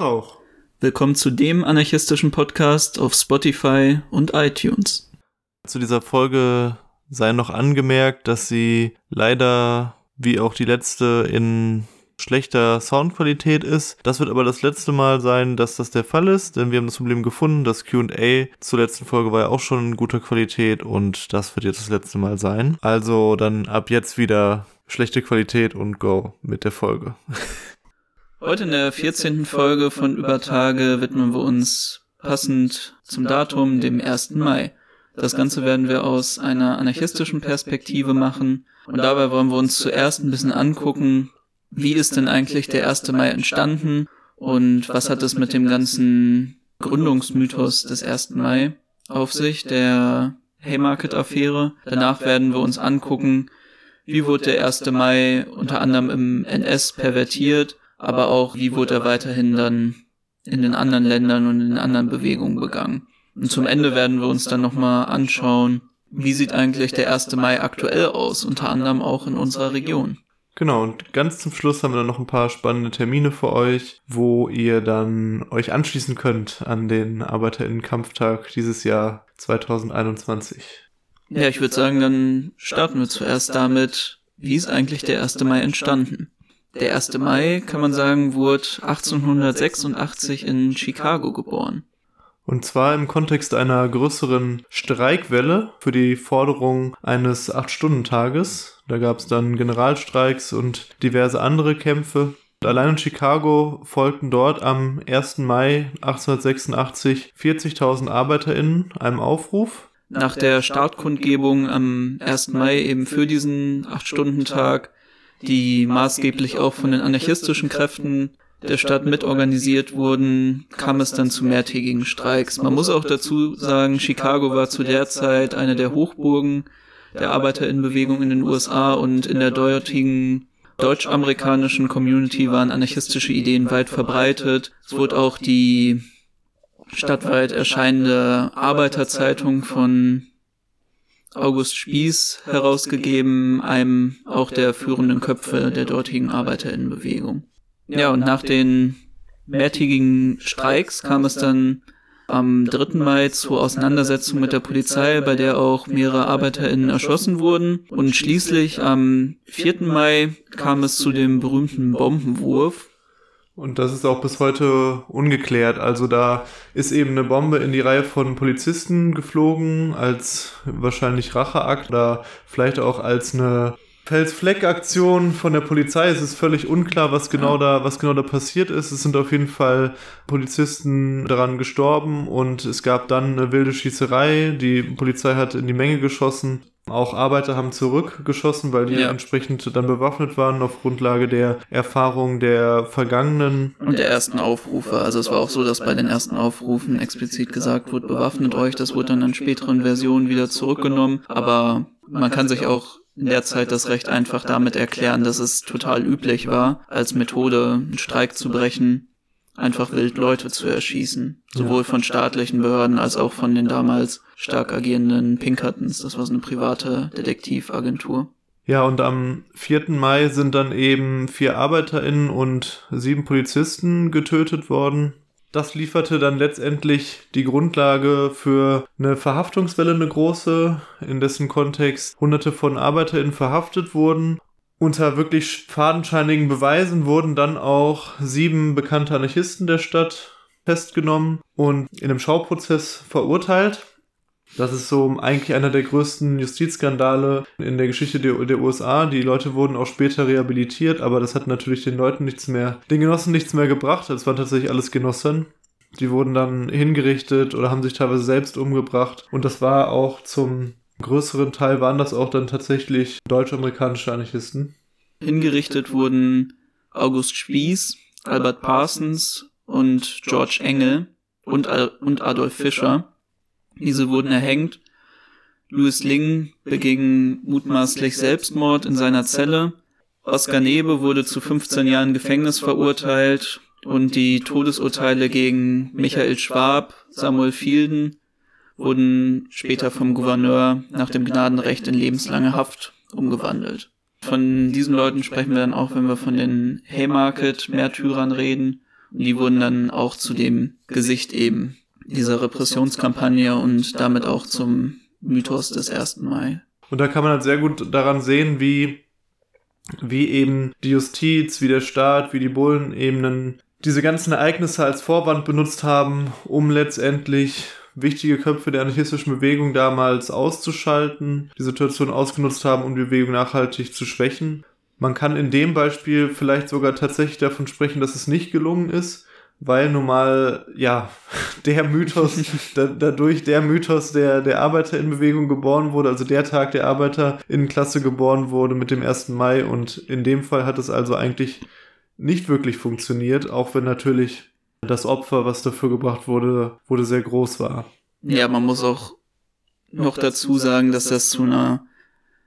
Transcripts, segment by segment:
Auch. Willkommen zu dem anarchistischen Podcast auf Spotify und iTunes. Zu dieser Folge sei noch angemerkt, dass sie leider, wie auch die letzte, in schlechter Soundqualität ist. Das wird aber das letzte Mal sein, dass das der Fall ist, denn wir haben das Problem gefunden, das Q&A zur letzten Folge war ja auch schon in guter Qualität und das wird jetzt das letzte Mal sein. Also dann ab jetzt wieder schlechte Qualität und go mit der Folge. Heute in der 14. Folge von Übertage widmen wir uns passend zum Datum, dem 1. Mai. Das Ganze werden wir aus einer anarchistischen Perspektive machen und dabei wollen wir uns zuerst ein bisschen angucken, wie ist denn eigentlich der 1. Mai entstanden und was hat es mit dem ganzen Gründungsmythos des 1. Mai auf sich, der Haymarket-Affäre. Danach werden wir uns angucken, wie wurde der 1. Mai unter anderem im NS pervertiert aber auch, wie wurde er weiterhin dann in den anderen Ländern und in den anderen Bewegungen begangen. Und zum Ende werden wir uns dann nochmal anschauen, wie sieht eigentlich der 1. Mai aktuell aus, unter anderem auch in unserer Region. Genau, und ganz zum Schluss haben wir dann noch ein paar spannende Termine für euch, wo ihr dann euch anschließen könnt an den Arbeiterinnenkampftag dieses Jahr 2021. Ja, ich würde sagen, dann starten wir zuerst damit, wie ist eigentlich der 1. Mai entstanden? Der 1. Mai, kann man sagen, wurde 1886 in Chicago geboren. Und zwar im Kontext einer größeren Streikwelle für die Forderung eines Acht-Stunden-Tages. Da gab es dann Generalstreiks und diverse andere Kämpfe. Allein in Chicago folgten dort am 1. Mai 1886 40.000 ArbeiterInnen einem Aufruf. Nach der Startkundgebung am 1. Mai eben für diesen Acht-Stunden-Tag die maßgeblich auch von den anarchistischen Kräften der Stadt mitorganisiert wurden, kam es dann zu mehrtägigen Streiks. Man muss auch dazu sagen, Chicago war zu der Zeit eine der Hochburgen der Arbeiterinnenbewegung in den USA und in der dortigen deutsch-amerikanischen Community waren anarchistische Ideen weit verbreitet. Es wurde auch die stadtweit erscheinende Arbeiterzeitung von August Spieß herausgegeben, einem auch der führenden Köpfe der dortigen Arbeiterinnenbewegung. Ja, und nach den mehrtägigen Streiks kam es dann am 3. Mai zur Auseinandersetzung mit der Polizei, bei der auch mehrere ArbeiterInnen erschossen wurden. Und schließlich am 4. Mai kam es zu dem berühmten Bombenwurf, und das ist auch bis heute ungeklärt. Also da ist eben eine Bombe in die Reihe von Polizisten geflogen, als wahrscheinlich Racheakt oder vielleicht auch als eine Felsfleck-Aktion von der Polizei. Es ist völlig unklar, was genau da, was genau da passiert ist. Es sind auf jeden Fall Polizisten daran gestorben und es gab dann eine wilde Schießerei. Die Polizei hat in die Menge geschossen. Auch Arbeiter haben zurückgeschossen, weil die ja. entsprechend dann bewaffnet waren auf Grundlage der Erfahrung der vergangenen. Und der ersten Aufrufe. Also es war auch so, dass bei den ersten Aufrufen explizit gesagt wurde, bewaffnet euch. Das wurde dann in späteren Versionen wieder zurückgenommen. Aber man kann sich auch in der Zeit das Recht einfach damit erklären, dass es total üblich war, als Methode einen Streik zu brechen, einfach wild Leute zu erschießen. Sowohl von staatlichen Behörden als auch von den damals stark agierenden Pinkertons. Das war so eine private Detektivagentur. Ja, und am 4. Mai sind dann eben vier ArbeiterInnen und sieben Polizisten getötet worden. Das lieferte dann letztendlich die Grundlage für eine Verhaftungswelle, eine große, in dessen Kontext hunderte von ArbeiterInnen verhaftet wurden. Unter wirklich fadenscheinigen Beweisen wurden dann auch sieben bekannte Anarchisten der Stadt festgenommen und in einem Schauprozess verurteilt. Das ist so eigentlich einer der größten Justizskandale in der Geschichte der, der, USA. Die Leute wurden auch später rehabilitiert, aber das hat natürlich den Leuten nichts mehr, den Genossen nichts mehr gebracht. Das waren tatsächlich alles Genossen. Die wurden dann hingerichtet oder haben sich teilweise selbst umgebracht. Und das war auch zum größeren Teil waren das auch dann tatsächlich deutsch-amerikanische Anarchisten. Hingerichtet wurden August Spieß, Albert Parsons und George Engel und, und Adolf Fischer. Diese wurden erhängt. Louis Ling beging mutmaßlich Selbstmord in seiner Zelle. Oskar Nebe wurde zu 15 Jahren Gefängnis verurteilt und die Todesurteile gegen Michael Schwab, Samuel Fielden wurden später vom Gouverneur nach dem Gnadenrecht in lebenslange Haft umgewandelt. Von diesen Leuten sprechen wir dann auch, wenn wir von den Haymarket-Märtyrern reden Und die wurden dann auch zu dem Gesicht eben dieser Repressionskampagne und damit auch zum Mythos des 1. Mai. Und da kann man halt sehr gut daran sehen, wie, wie eben die Justiz, wie der Staat, wie die Bullen eben diese ganzen Ereignisse als Vorwand benutzt haben, um letztendlich wichtige Köpfe der anarchistischen Bewegung damals auszuschalten, die Situation ausgenutzt haben, um die Bewegung nachhaltig zu schwächen. Man kann in dem Beispiel vielleicht sogar tatsächlich davon sprechen, dass es nicht gelungen ist, weil nun mal, ja, der Mythos, da, dadurch der Mythos der, der Arbeiter in Bewegung geboren wurde, also der Tag der Arbeiter in Klasse geboren wurde mit dem 1. Mai und in dem Fall hat es also eigentlich nicht wirklich funktioniert, auch wenn natürlich das Opfer, was dafür gebracht wurde, wurde sehr groß war. Ja, man muss auch noch dazu sagen, dass das zu einer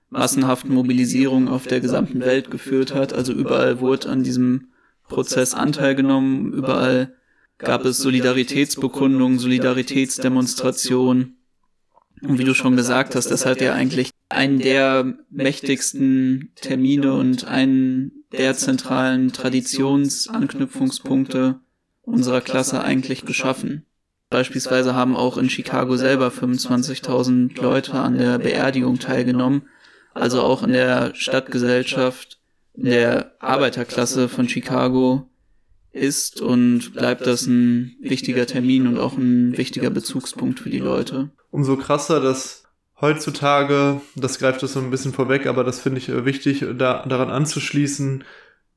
massenhaften Mobilisierung auf der gesamten Welt geführt hat. Also überall wurde an diesem Prozess Anteil genommen, überall gab es Solidaritätsbekundungen, Solidaritätsdemonstrationen. Und wie du schon gesagt hast, das hat ja eigentlich einen der mächtigsten Termine und einen der zentralen Traditionsanknüpfungspunkte unserer Klasse eigentlich geschaffen. Beispielsweise haben auch in Chicago selber 25.000 Leute an der Beerdigung teilgenommen, also auch in der Stadtgesellschaft, in der Arbeiterklasse von Chicago ist und bleibt das ein wichtiger Termin und auch ein wichtiger Bezugspunkt für die Leute. Umso krasser, dass heutzutage, das greift das so ein bisschen vorweg, aber das finde ich wichtig, da, daran anzuschließen,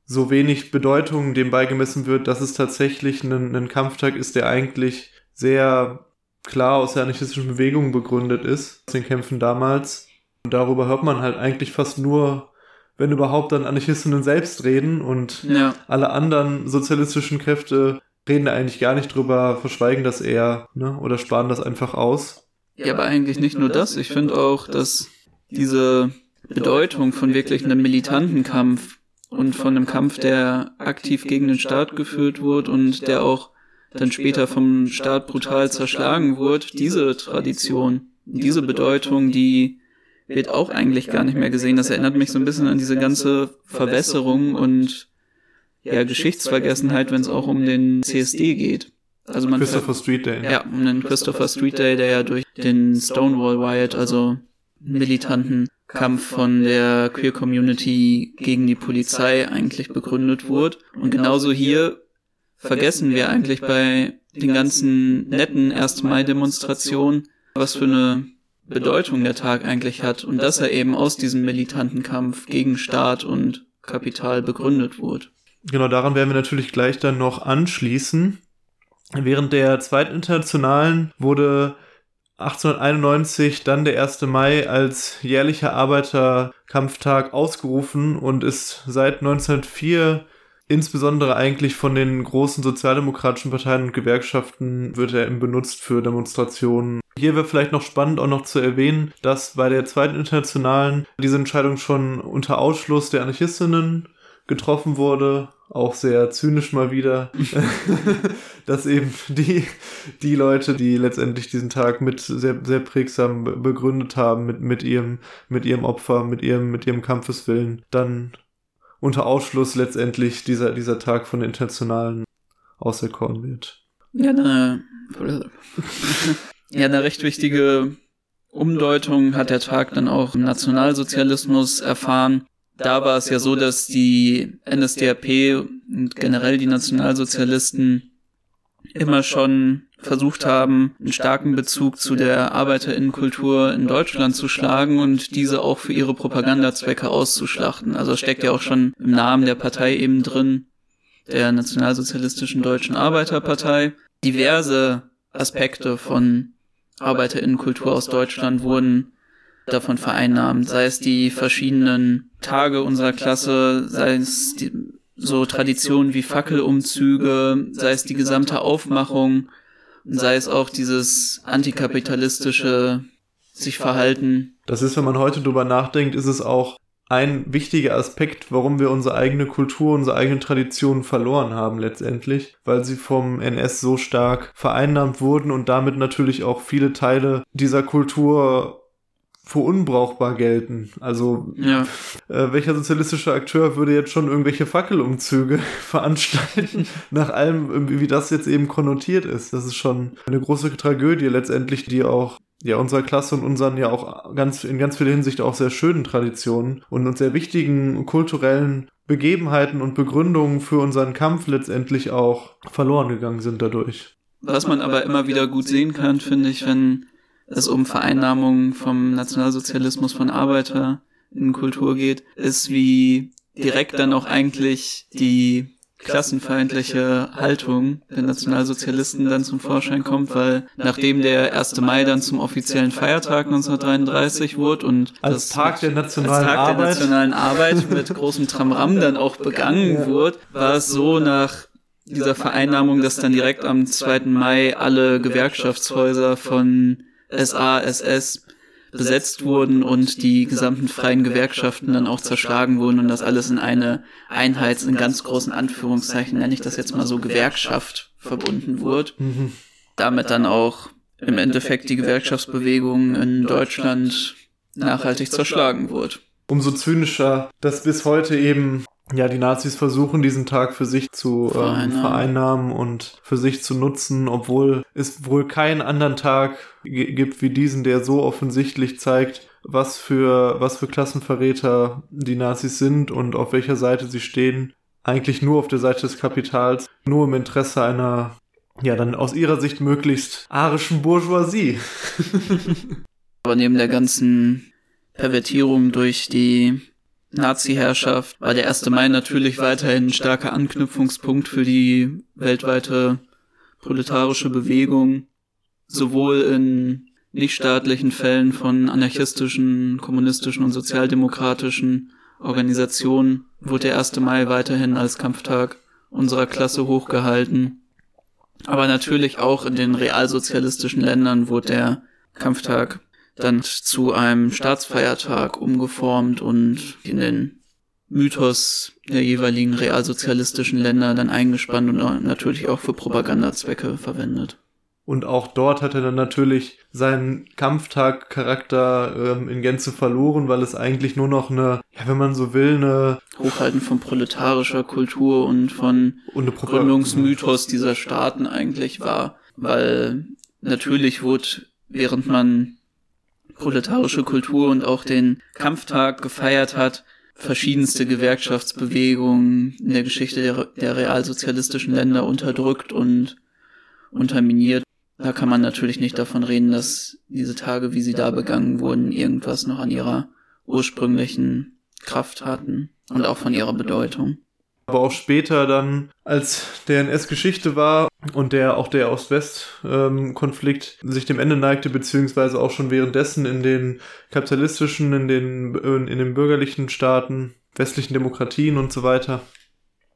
so wenig Bedeutung dem beigemessen wird, dass es tatsächlich ein, ein Kampftag ist, der eigentlich sehr klar aus der anarchistischen Bewegung begründet ist, den Kämpfen damals. Und darüber hört man halt eigentlich fast nur, wenn überhaupt dann Anarchistinnen selbst reden und ja. alle anderen sozialistischen Kräfte reden da eigentlich gar nicht drüber, verschweigen das eher, ne, oder sparen das einfach aus. Ja, aber eigentlich nicht nur das. Ich finde auch, dass diese Bedeutung von wirklich einem militanten Kampf und von einem Kampf, der aktiv gegen den Staat geführt wurde und der auch dann später vom Staat brutal zerschlagen wurde, diese Tradition, diese Bedeutung, die wird auch eigentlich gar nicht mehr gesehen. Das erinnert mich so ein bisschen an diese ganze Verwässerung und ja, Geschichtsvergessenheit, wenn es auch um den CSD geht. Also man Christopher Street Day. Ja, um den Christopher Street Day, der ja durch den Stonewall Riot, also militanten Kampf von der Queer Community gegen die Polizei eigentlich begründet wurde. Und genauso hier vergessen wir eigentlich bei den ganzen netten 1. Mai-Demonstrationen, was für eine Bedeutung der Tag eigentlich hat und dass er eben aus diesem militanten Kampf gegen Staat und Kapital begründet wurde. Genau, daran werden wir natürlich gleich dann noch anschließen. Während der zweiten Internationalen wurde 1891 dann der 1. Mai als jährlicher Arbeiterkampftag ausgerufen und ist seit 1904 insbesondere eigentlich von den großen sozialdemokratischen Parteien und Gewerkschaften wird er eben benutzt für Demonstrationen. Hier wäre vielleicht noch spannend auch noch zu erwähnen, dass bei der zweiten Internationalen diese Entscheidung schon unter Ausschluss der Anarchistinnen getroffen wurde, auch sehr zynisch mal wieder, dass eben die, die Leute, die letztendlich diesen Tag mit sehr, sehr prägsam begründet haben, mit, mit ihrem, mit ihrem Opfer, mit ihrem, mit ihrem Kampfeswillen, dann unter Ausschluss letztendlich dieser, dieser Tag von den Internationalen auserkoren wird. Ja, eine, ja, eine recht wichtige Umdeutung hat der Tag dann auch im Nationalsozialismus erfahren. Da war es ja so, dass die NSDAP und generell die Nationalsozialisten immer schon versucht haben, einen starken Bezug zu der Arbeiterinnenkultur in Deutschland zu schlagen und diese auch für ihre Propagandazwecke auszuschlachten. Also steckt ja auch schon im Namen der Partei eben drin, der Nationalsozialistischen Deutschen Arbeiterpartei. Diverse Aspekte von Arbeiterinnenkultur aus Deutschland wurden davon vereinnahmt, sei es die verschiedenen Tage unserer Klasse, sei es die, so Traditionen wie Fackelumzüge, sei es die gesamte Aufmachung, sei es auch dieses antikapitalistische sich verhalten. Das ist, wenn man heute drüber nachdenkt, ist es auch ein wichtiger Aspekt, warum wir unsere eigene Kultur, unsere eigenen Traditionen verloren haben letztendlich, weil sie vom NS so stark vereinnahmt wurden und damit natürlich auch viele Teile dieser Kultur für unbrauchbar gelten. Also Ja. äh, welcher sozialistische Akteur würde jetzt schon irgendwelche Fackelumzüge veranstalten, nach allem, wie das jetzt eben konnotiert ist. Das ist schon eine große Tragödie letztendlich, die auch ja unserer Klasse und unseren ja auch ganz in ganz vieler Hinsicht auch sehr schönen Traditionen und uns sehr wichtigen kulturellen Begebenheiten und Begründungen für unseren Kampf letztendlich auch verloren gegangen sind dadurch. Was man aber immer wieder gut sehen kann, finde ich, wenn es um Vereinnahmung vom Nationalsozialismus von Arbeiter in Kultur geht, ist, wie direkt dann auch eigentlich die klassenfeindliche Haltung der Nationalsozialisten dann zum Vorschein kommt, weil nachdem der 1. Mai dann zum offiziellen Feiertag 1933 wurde und Als Tag der nationalen Tag der Arbeit. nationalen Arbeit mit großem Tramram dann auch begangen wurde, war es so nach dieser Vereinnahmung, dass dann direkt am 2. Mai alle Gewerkschaftshäuser von SA, SS besetzt wurden und die gesamten freien Gewerkschaften dann auch zerschlagen wurden und das alles in eine Einheits, in ganz großen Anführungszeichen, nenne ich das jetzt mal so, Gewerkschaft verbunden wurde. Damit dann auch im Endeffekt die Gewerkschaftsbewegung in Deutschland nachhaltig zerschlagen wurde. Umso zynischer, dass bis heute eben ja die Nazis versuchen, diesen Tag für sich zu ähm, Vereinnahmen. und für sich zu nutzen, obwohl es wohl keinen anderen Tag gibt wie diesen, der so offensichtlich zeigt, was für was für Klassenverräter die Nazis sind und auf welcher Seite sie stehen. Eigentlich nur auf der Seite des Kapitals, nur im Interesse einer ja dann aus ihrer Sicht möglichst arischen Bourgeoisie. Aber neben der ganzen Pervertierung durch die Nazi-Herrschaft war der 1. Mai natürlich weiterhin ein starker Anknüpfungspunkt für die weltweite proletarische Bewegung, sowohl in nichtstaatlichen Fällen von anarchistischen, kommunistischen und sozialdemokratischen Organisationen wurde der 1. Mai weiterhin als Kampftag unserer Klasse hochgehalten. Aber natürlich auch in den realsozialistischen Ländern wurde der Kampftag dann zu einem Staatsfeiertag umgeformt und in den Mythos der jeweiligen realsozialistischen Länder dann eingespannt und natürlich auch für Propagandazwecke verwendet. Und auch dort hat er dann natürlich seinen Kampftag-Charakter ähm, in Gänze verloren, weil es eigentlich nur noch eine, ja, wenn man so will, eine, Hochhalten von proletarischer Kultur und von und Gründungsmythos dieser Staaten eigentlich war, weil natürlich wurde, während man proletarische Kultur und auch den Kampftag gefeiert hat, verschiedenste Gewerkschaftsbewegungen in der Geschichte der, der realsozialistischen Länder unterdrückt und unterminiert. Da kann man natürlich nicht davon reden, dass diese Tage, wie sie da begangen wurden, irgendwas noch an ihrer ursprünglichen Kraft hatten und auch von ihrer Bedeutung. Aber auch später dann, als der NS-Geschichte war und der auch der Ost-West-Konflikt sich dem Ende neigte, beziehungsweise auch schon währenddessen in den kapitalistischen, in den, in den bürgerlichen Staaten, westlichen Demokratien und so weiter.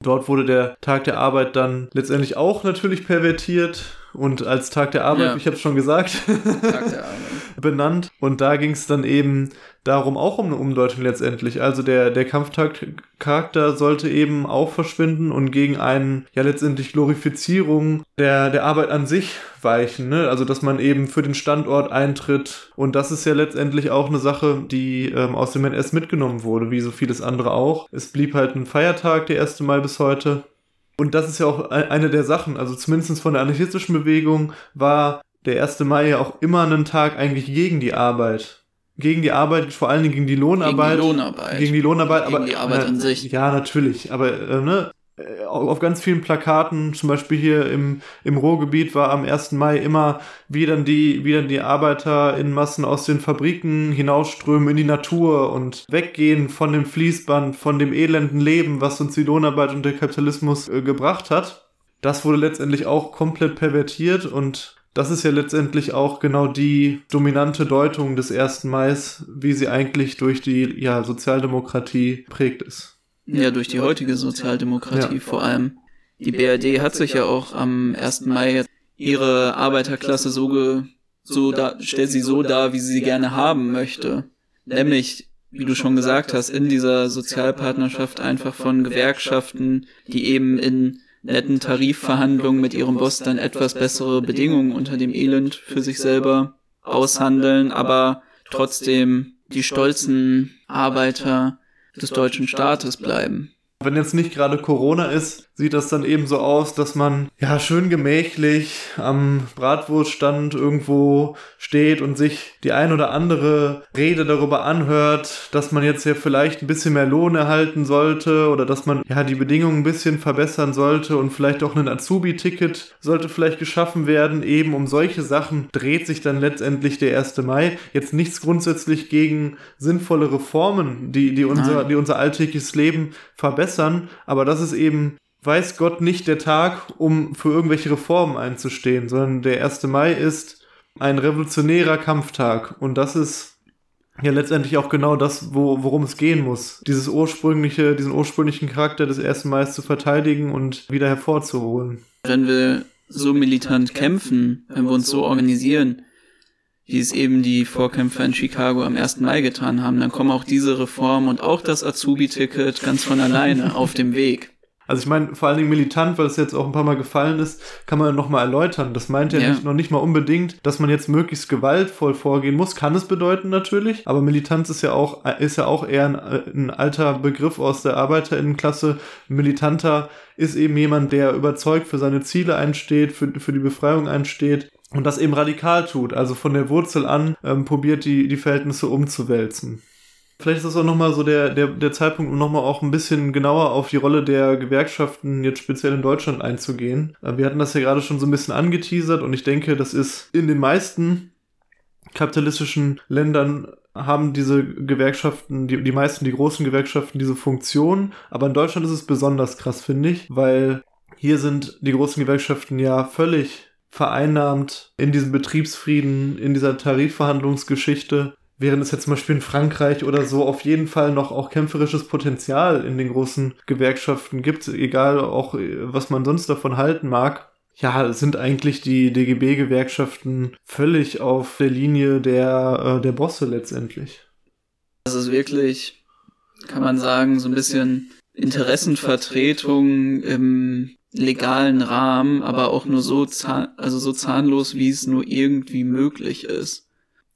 Dort wurde der Tag der Arbeit dann letztendlich auch natürlich pervertiert und als Tag der Arbeit, Ja. ich habe es schon gesagt, Tag der Arbeit. Benannt. Und da ging es dann eben darum auch um eine Umdeutung letztendlich. Also der, der Kampftag-Charakter sollte eben auch verschwinden und gegen einen, ja letztendlich Glorifizierung der, der Arbeit an sich weichen. Ne? Also dass man eben für den Standort eintritt. Und das ist ja letztendlich auch eine Sache, die ähm, aus dem NS mitgenommen wurde, wie so vieles andere auch. Es blieb halt ein Feiertag, der 1. Mai bis heute. Und das ist ja auch eine der Sachen, also zumindest von der anarchistischen Bewegung war der 1. Mai ja auch immer ein Tag eigentlich gegen die Arbeit. Gegen die Arbeit, vor allen Dingen gegen die Lohnarbeit. Gegen die Lohnarbeit. Gegen die Lohnarbeit, Gegen aber. die Arbeit äh, an sich. Ja, natürlich. Aber, äh, ne? äh, Auf ganz vielen Plakaten, zum Beispiel hier im, im Ruhrgebiet, war am 1. Mai immer, wie dann die, wie dann die Arbeiter in Massen aus den Fabriken hinausströmen in die Natur und weggehen von dem Fließband, von dem elenden Leben, was uns die Lohnarbeit und der Kapitalismus äh, gebracht hat. Das wurde letztendlich auch komplett pervertiert und das ist ja letztendlich auch genau die dominante Deutung des 1. Mais, wie sie eigentlich durch die ja, Sozialdemokratie prägt ist. Ja, durch die heutige Sozialdemokratie Ja. vor allem. Die BRD hat sich ja auch am 1. Mai ihre Arbeiterklasse so, ge, so da, stellt sie so dar, wie sie sie gerne haben möchte. Nämlich, wie du schon gesagt hast, in dieser Sozialpartnerschaft einfach von Gewerkschaften, die eben in netten Tarifverhandlungen mit ihrem Boss dann etwas bessere Bedingungen unter dem Elend für sich selber aushandeln, aber trotzdem die stolzen Arbeiter des deutschen Staates bleiben. Wenn jetzt nicht gerade Corona ist, sieht das dann eben so aus, dass man ja schön gemächlich am Bratwurststand irgendwo steht und sich die ein oder andere Rede darüber anhört, dass man jetzt ja vielleicht ein bisschen mehr Lohn erhalten sollte oder dass man ja die Bedingungen ein bisschen verbessern sollte und vielleicht auch ein Azubi-Ticket sollte vielleicht geschaffen werden. Eben um solche Sachen dreht sich dann letztendlich der 1. Mai. Jetzt nichts grundsätzlich gegen sinnvolle Reformen, die, die, unser, die unser alltägliches Leben verbessern, aber das ist eben weiß Gott nicht der Tag, um für irgendwelche Reformen einzustehen, sondern der 1. Mai ist ein revolutionärer Kampftag. Und das ist ja letztendlich auch genau das, wo, worum es gehen muss. Dieses ursprüngliche, diesen ursprünglichen Charakter des 1. Mai zu verteidigen und wieder hervorzuholen. Wenn wir so militant kämpfen, wenn wir uns so organisieren, wie es eben die Vorkämpfer in Chicago am 1. Mai getan haben, dann kommen auch diese Reformen und auch das Azubi-Ticket ganz von alleine auf dem Weg. Also ich meine, vor allen Dingen militant, weil es jetzt auch ein paar Mal gefallen ist, kann man nochmal erläutern. Das meint ja, ja. Nicht, noch nicht mal unbedingt, dass man jetzt möglichst gewaltvoll vorgehen muss. Kann es bedeuten natürlich, aber Militanz ist ja auch, ist ja auch eher ein, ein alter Begriff aus der Arbeiterinnenklasse. Militanter ist eben jemand, der überzeugt für seine Ziele einsteht, für, für die Befreiung einsteht und das eben radikal tut, also von der Wurzel an ähm, probiert die, die Verhältnisse umzuwälzen. Vielleicht ist das auch nochmal so der, der, der Zeitpunkt, um nochmal auch ein bisschen genauer auf die Rolle der Gewerkschaften jetzt speziell in Deutschland einzugehen. Äh, wir hatten das ja gerade schon so ein bisschen angeteasert und ich denke, das ist in den meisten kapitalistischen Ländern haben diese Gewerkschaften, die, die meisten, die großen Gewerkschaften diese Funktion. Aber in Deutschland ist es besonders krass, finde ich, weil hier sind die großen Gewerkschaften ja völlig vereinnahmt in diesem Betriebsfrieden, in dieser Tarifverhandlungsgeschichte während es jetzt zum Beispiel in Frankreich oder so auf jeden Fall noch auch kämpferisches Potenzial in den großen Gewerkschaften gibt, egal auch was man sonst davon halten mag. Ja, sind eigentlich die DGB-Gewerkschaften völlig auf der Linie der, äh, der Bosse letztendlich. Das ist wirklich, kann man sagen, so ein bisschen Interessenvertretung im legalen Rahmen, aber auch nur so, zahn also so zahnlos, wie es nur irgendwie möglich ist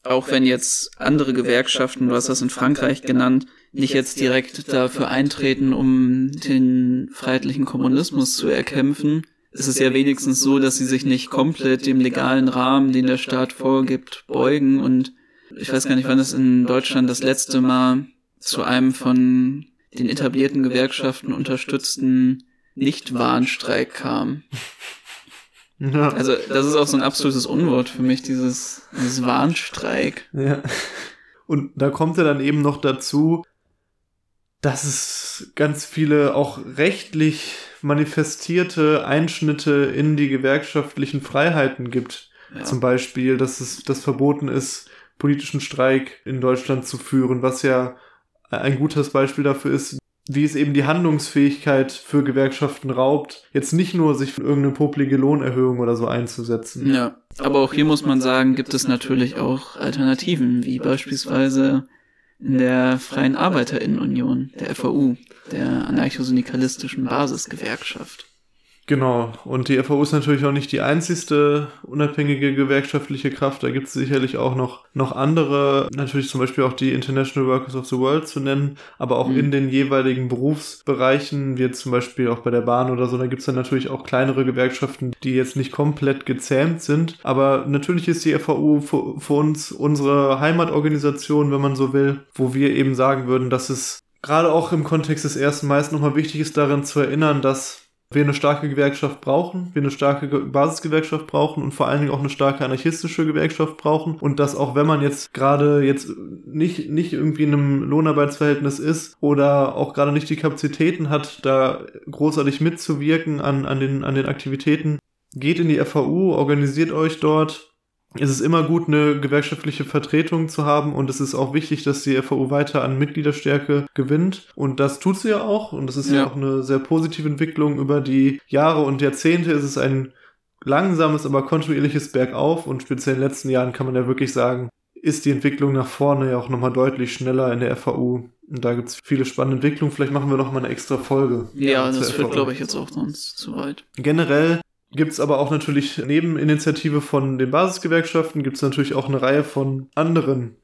auch wenn jetzt andere Gewerkschaften, du hast das in Frankreich genannt, nicht jetzt direkt dafür eintreten, um den freiheitlichen Kommunismus zu erkämpfen, ist es ja wenigstens so, dass sie sich nicht komplett dem legalen Rahmen, den der Staat vorgibt, beugen. Und ich weiß gar nicht, wann es in Deutschland das letzte Mal zu einem von den etablierten Gewerkschaften unterstützten Nicht-Warnstreik kam. Ja. Also das ist auch so ein absolutes Unwort für mich, dieses, dieses Warnstreik. Ja. Und da kommt ja dann eben noch dazu, dass es ganz viele auch rechtlich manifestierte Einschnitte in die gewerkschaftlichen Freiheiten gibt. Ja. Zum Beispiel, dass es das verboten ist, politischen Streik in Deutschland zu führen, was ja ein gutes Beispiel dafür ist, wie es eben die Handlungsfähigkeit für Gewerkschaften raubt, jetzt nicht nur sich für irgendeine poplige Lohnerhöhung oder so einzusetzen. Ja, aber auch hier muss man sagen, gibt es natürlich auch Alternativen, wie beispielsweise in der Freien Arbeiterinnenunion, der FAU, der anarchosyndikalistischen Basisgewerkschaft. Genau, und die FAU ist natürlich auch nicht die einzigste unabhängige gewerkschaftliche Kraft. Da gibt es sicherlich auch noch, noch andere, natürlich zum Beispiel auch die International Workers of the World zu nennen, aber auch mhm. in den jeweiligen Berufsbereichen, wie jetzt zum Beispiel auch bei der Bahn oder so, da gibt es dann natürlich auch kleinere Gewerkschaften, die jetzt nicht komplett gezähmt sind. Aber natürlich ist die FAU für, für uns unsere Heimatorganisation, wenn man so will, wo wir eben sagen würden, dass es gerade auch im Kontext des ersten Mai nochmal wichtig ist, daran zu erinnern, dass wir eine starke Gewerkschaft brauchen, wir eine starke Basisgewerkschaft brauchen und vor allen Dingen auch eine starke anarchistische Gewerkschaft brauchen und dass auch wenn man jetzt gerade jetzt nicht, nicht irgendwie in einem Lohnarbeitsverhältnis ist oder auch gerade nicht die Kapazitäten hat, da großartig mitzuwirken an, an, den, an den Aktivitäten, geht in die FAU, organisiert euch dort, es ist immer gut, eine gewerkschaftliche Vertretung zu haben und es ist auch wichtig, dass die FAU weiter an Mitgliederstärke gewinnt. Und das tut sie ja auch und das ist ja, ja. auch eine sehr positive Entwicklung. Über die Jahre und Jahrzehnte ist es ein langsames, aber kontinuierliches Bergauf und speziell in den letzten Jahren kann man ja wirklich sagen, ist die Entwicklung nach vorne ja auch nochmal deutlich schneller in der FAU. Und da gibt es viele spannende Gibt es aber auch natürlich neben Initiative von den Basisgewerkschaften gibt es natürlich auch eine Reihe von anderen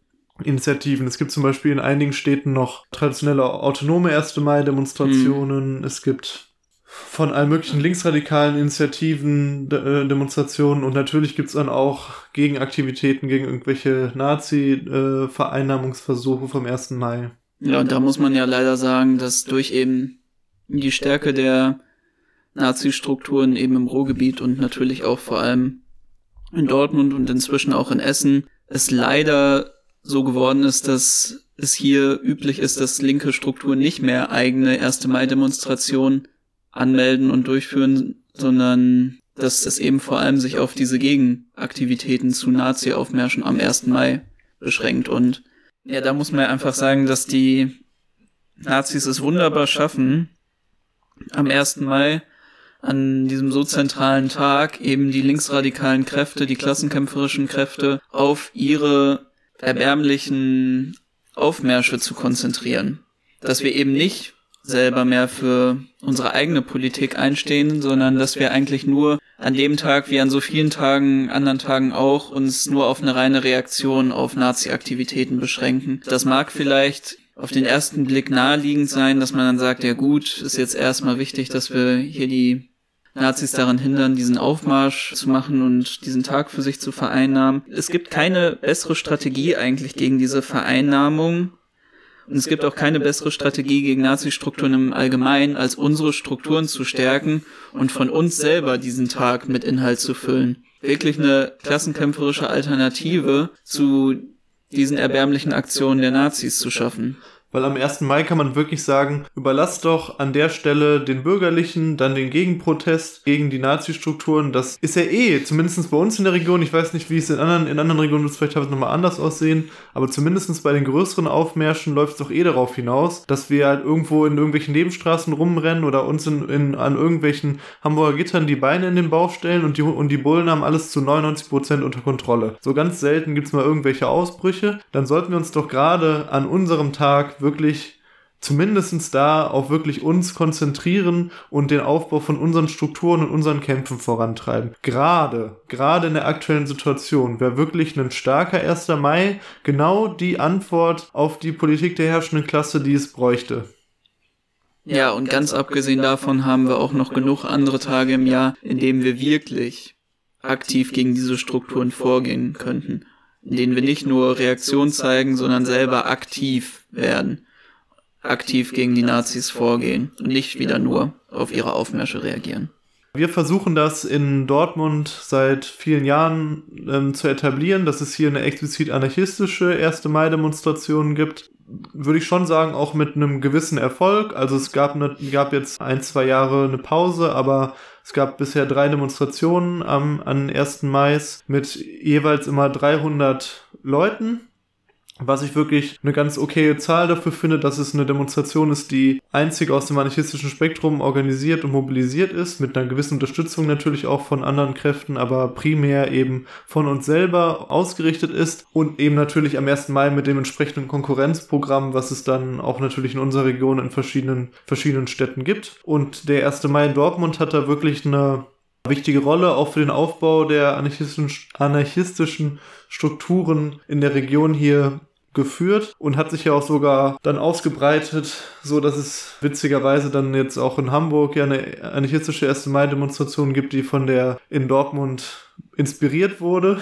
Initiativen. Es gibt zum Beispiel in einigen Städten noch traditionelle autonome 1. Mai-Demonstrationen. Mhm. Es gibt von allen möglichen linksradikalen Initiativen, De äh, Demonstrationen und natürlich gibt's dann auch Gegenaktivitäten gegen irgendwelche Nazi-Vereinnahmungsversuche vom 1. Mai. Ja, und da muss man ja leider sagen, dass durch eben die Stärke der Nazi-Strukturen eben im Ruhrgebiet und natürlich auch vor allem in Dortmund und inzwischen auch in Essen es leider so geworden ist, dass es hier üblich ist, dass linke Strukturen nicht mehr eigene 1. Mai-Demonstrationen anmelden und durchführen, sondern dass es eben vor allem sich auf diese Gegenaktivitäten zu Nazi-Aufmärschen am 1. Mai beschränkt. Und ja, da muss man einfach sagen, dass die Nazis es wunderbar schaffen, am 1. Mai an diesem so zentralen Tag eben die linksradikalen Kräfte, die klassenkämpferischen Kräfte auf ihre erbärmlichen Aufmärsche zu konzentrieren. Dass wir eben nicht selber mehr für unsere eigene Politik einstehen, sondern dass wir eigentlich nur an dem Tag wie an so vielen Tagen, anderen Tagen auch, uns nur auf eine reine Reaktion auf Nazi-Aktivitäten beschränken. Das mag vielleicht auf den ersten Blick naheliegend sein, dass man dann sagt, ja gut, ist jetzt erstmal wichtig, dass wir hier die Nazis daran hindern, diesen Aufmarsch zu machen und diesen Tag für sich zu vereinnahmen. Es gibt keine bessere Strategie eigentlich gegen diese Vereinnahmung. Und es gibt auch keine bessere Strategie gegen Nazi-Strukturen im Allgemeinen, als unsere Strukturen zu stärken und von uns selber diesen Tag mit Inhalt zu füllen. Wirklich eine klassenkämpferische Alternative zu diesen erbärmlichen Aktionen der Nazis zu schaffen. Weil am 1. Mai kann man wirklich sagen, überlasst doch an der Stelle den Bürgerlichen, dann den Gegenprotest gegen die Nazi-Strukturen. Das ist ja eh, zumindest bei uns in der Region, ich weiß nicht, wie es in anderen, in anderen Regionen wird vielleicht nochmal anders aussehen, aber zumindest bei den größeren Aufmärschen läuft es doch eh darauf hinaus, dass wir halt irgendwo in irgendwelchen Nebenstraßen rumrennen oder uns in, in, an irgendwelchen Hamburger Gittern die Beine in den Bauch stellen und die, und die Bullen haben alles zu 99 Prozent unter Kontrolle. So ganz selten gibt's mal irgendwelche Ausbrüche. Dann sollten wir uns doch gerade an unserem Tag wirklich zumindestens da auf wirklich uns konzentrieren und den Aufbau von unseren Strukturen und unseren Kämpfen vorantreiben. Gerade, gerade in der aktuellen Situation wäre wirklich ein starker 1. Mai genau die Antwort auf die Politik der herrschenden Klasse, die es bräuchte. Ja, und ganz abgesehen davon haben wir auch noch genug andere Tage im Jahr, in denen wir wirklich aktiv gegen diese Strukturen vorgehen könnten in denen wir nicht nur Reaktion zeigen, sondern selber aktiv werden, aktiv gegen die Nazis vorgehen und nicht wieder nur auf ihre Aufmärsche reagieren. Wir versuchen das in Dortmund seit vielen Jahren ähm, zu etablieren, dass es hier eine explizit anarchistische 1. Mai-Demonstration gibt. Würde ich schon sagen, auch mit einem gewissen Erfolg. Also es gab, eine, gab jetzt ein, zwei Jahre eine Pause, aber es gab bisher drei Demonstrationen am, an 1. Mai mit jeweils immer 300 Leuten was ich wirklich eine ganz okaye Zahl dafür finde, dass es eine Demonstration ist, die einzig aus dem anarchistischen Spektrum organisiert und mobilisiert ist, mit einer gewissen Unterstützung natürlich auch von anderen Kräften, aber primär eben von uns selber ausgerichtet ist und eben natürlich am 1. Mai mit dem entsprechenden Konkurrenzprogramm, was es dann auch natürlich in unserer Region in verschiedenen, verschiedenen Städten gibt. Und der 1. Mai in Dortmund hat da wirklich eine wichtige Rolle auch für den Aufbau der anarchistischen, anarchistischen Strukturen in der Region hier geführt und hat sich ja auch sogar dann ausgebreitet, so dass es witzigerweise dann jetzt auch in Hamburg ja eine anarchistische 1. Mai-Demonstration gibt, die von der in Dortmund inspiriert wurde.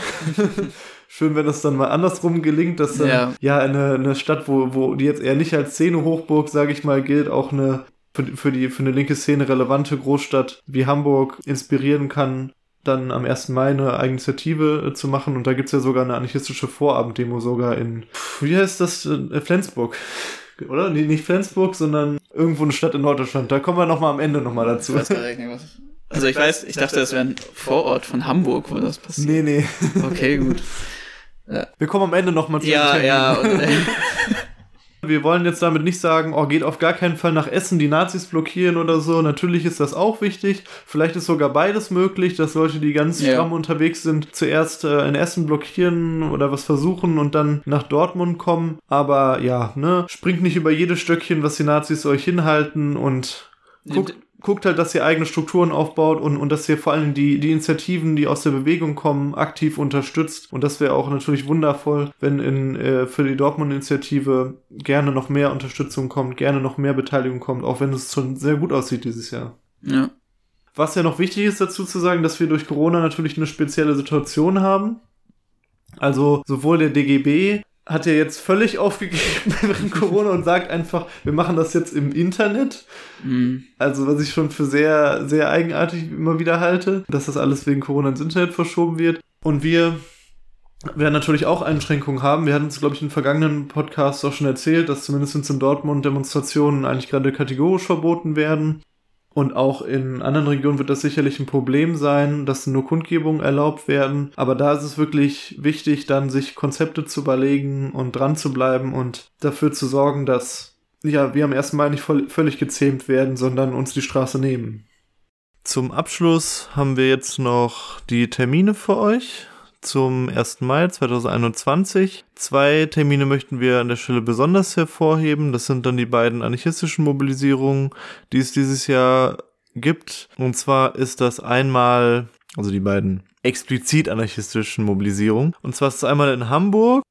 Schön, wenn das dann mal andersrum gelingt, dass dann ja, ja eine, eine Stadt, wo, wo die jetzt eher nicht als Szene-Hochburg, sage ich mal, gilt, auch eine für, für, die, für eine linke Szene relevante Großstadt wie Hamburg inspirieren kann, dann am 1. Mai eine Initiative äh, zu machen. Und da gibt's ja sogar eine anarchistische Vorabenddemo sogar in, wie heißt das, äh, Flensburg. Oder? Nee, nicht Flensburg, sondern irgendwo eine Stadt in Norddeutschland. Da kommen wir nochmal am Ende nochmal dazu. Ich weiß gar nicht, was. Also ich weiß, ich dachte, das wäre ein Vorort von Hamburg, wo das passiert. Nee, nee. Okay, gut. Ja. Wir kommen am Ende nochmal zu Ja, ja. Und, Wir wollen jetzt damit nicht sagen, oh, geht auf gar keinen Fall nach Essen, die Nazis blockieren oder so. Natürlich ist das auch wichtig. Vielleicht ist sogar beides möglich, dass Leute, die ganz ja. stramm unterwegs sind, zuerst äh, in Essen blockieren oder was versuchen und dann nach Dortmund kommen. Aber ja, ne, springt nicht über jedes Stöckchen, was die Nazis euch hinhalten und guckt, guckt halt, dass ihr eigene Strukturen aufbaut und, und dass ihr vor allem die, die Initiativen, die aus der Bewegung kommen, aktiv unterstützt. Und das wäre auch natürlich wundervoll, wenn in, äh, für die Dortmund-Initiative gerne noch mehr Unterstützung kommt, gerne noch mehr Beteiligung kommt, auch wenn es schon sehr gut aussieht dieses Jahr. Ja. Was ja noch wichtig ist dazu zu sagen, dass wir durch Corona natürlich eine spezielle Situation haben. Also sowohl der DGB hat ja jetzt völlig aufgegeben während Corona und sagt einfach, wir machen das jetzt im Internet. Mhm. Also was ich schon für sehr, sehr eigenartig immer wieder halte, dass das alles wegen Corona ins Internet verschoben wird. Und wir werden natürlich auch Einschränkungen haben. Wir hatten es, glaube ich, in vergangenen Podcasts auch schon erzählt, dass zumindest in Dortmund Demonstrationen eigentlich gerade kategorisch verboten werden. Und auch in anderen Regionen wird das sicherlich ein Problem sein, dass nur Kundgebungen erlaubt werden. Aber da ist es wirklich wichtig, dann sich Konzepte zu überlegen und dran zu bleiben und dafür zu sorgen, dass ja, wir am ersten Mal nicht voll, völlig gezähmt werden, sondern uns die Straße nehmen. Zum Abschluss haben wir jetzt noch die Termine für euch zum 1. Mai 2021. Zwei Termine möchten wir an der Stelle besonders hervorheben. Das sind dann die beiden anarchistischen Mobilisierungen, die es dieses Jahr gibt. Und zwar ist das einmal, also die beiden explizit anarchistischen Mobilisierungen. Und zwar ist es einmal in Hamburg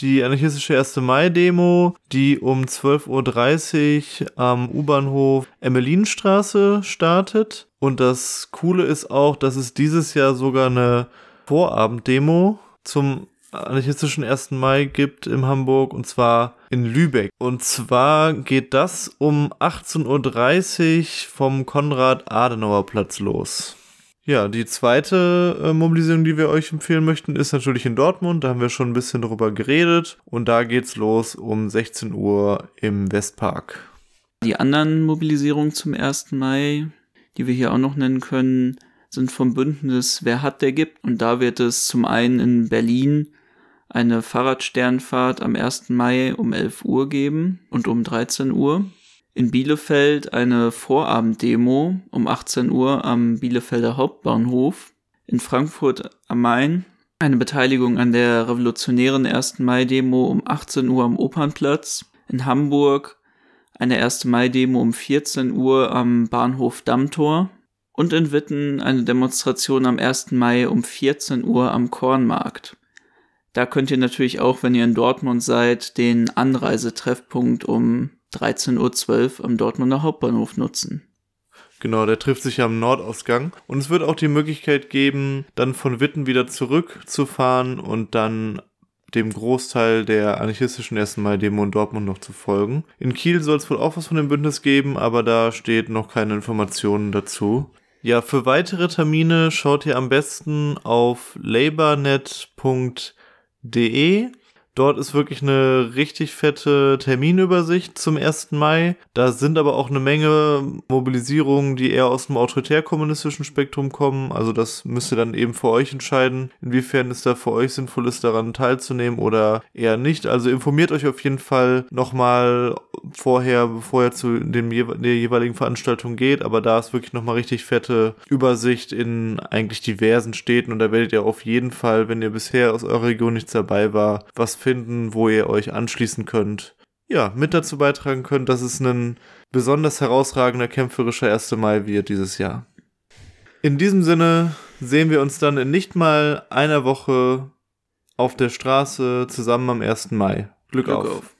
die anarchistische 1. Mai-Demo, die um 12.30 Uhr am U-Bahnhof Emmelinstraße startet. Und das Coole ist auch, dass es dieses Jahr sogar eine Vorabenddemo zum anarchistischen 1. Mai gibt in Hamburg und zwar in Lübeck. Und zwar geht das um 18.30 Uhr vom Konrad-Adenauer-Platz los. Ja, die zweite äh, Mobilisierung, die wir euch empfehlen möchten, ist natürlich in Dortmund. Da haben wir schon ein bisschen drüber geredet. Und da geht's los um 16 Uhr im Westpark. Die anderen Mobilisierungen zum 1. Mai, die wir hier auch noch nennen können, sind vom Bündnis Wer hat, der gibt. Und da wird es zum einen in Berlin eine Fahrradsternfahrt am 1. Mai um 11 Uhr geben und um 13 Uhr. In Bielefeld eine Vorabenddemo um 18 Uhr am Bielefelder Hauptbahnhof. In Frankfurt am Main eine Beteiligung an der revolutionären 1. Mai-Demo um 18 Uhr am Opernplatz. In Hamburg eine 1. Mai-Demo um 14 Uhr am Bahnhof Dammtor und in Witten eine Demonstration am 1. Mai um 14 Uhr am Kornmarkt. Da könnt ihr natürlich auch, wenn ihr in Dortmund seid, den Anreisetreffpunkt um 13.12 Uhr am Dortmunder Hauptbahnhof nutzen. Genau, der trifft sich am Nordausgang. Und es wird auch die Möglichkeit geben, dann von Witten wieder zurückzufahren und dann dem Großteil der anarchistischen 1. Mai-Demo in Dortmund noch zu folgen. In Kiel soll es wohl auch was von dem Bündnis geben, aber da steht noch keine Informationen dazu. Ja, für weitere Termine schaut ihr am besten auf labornet.de Dort ist wirklich eine richtig fette Terminübersicht zum 1. Mai. Da sind aber auch eine Menge Mobilisierungen, die eher aus dem autoritär-kommunistischen Spektrum kommen. Also das müsst ihr dann eben für euch entscheiden, inwiefern es da für euch sinnvoll ist, daran teilzunehmen oder eher nicht. Also informiert euch auf jeden Fall nochmal vorher, bevor ihr zu dem, der jeweiligen Veranstaltung geht. Aber da ist wirklich nochmal richtig fette Übersicht in eigentlich diversen Städten und da werdet ihr auf jeden Fall, wenn ihr bisher aus eurer Region nichts dabei war, was finden, wo ihr euch anschließen könnt. Ja, mit dazu beitragen könnt, dass es ein besonders herausragender kämpferischer 1. Mai wird dieses Jahr. In diesem Sinne sehen wir uns dann in nicht mal einer Woche auf der Straße zusammen am 1. Mai. Glück, Glück auf. auf.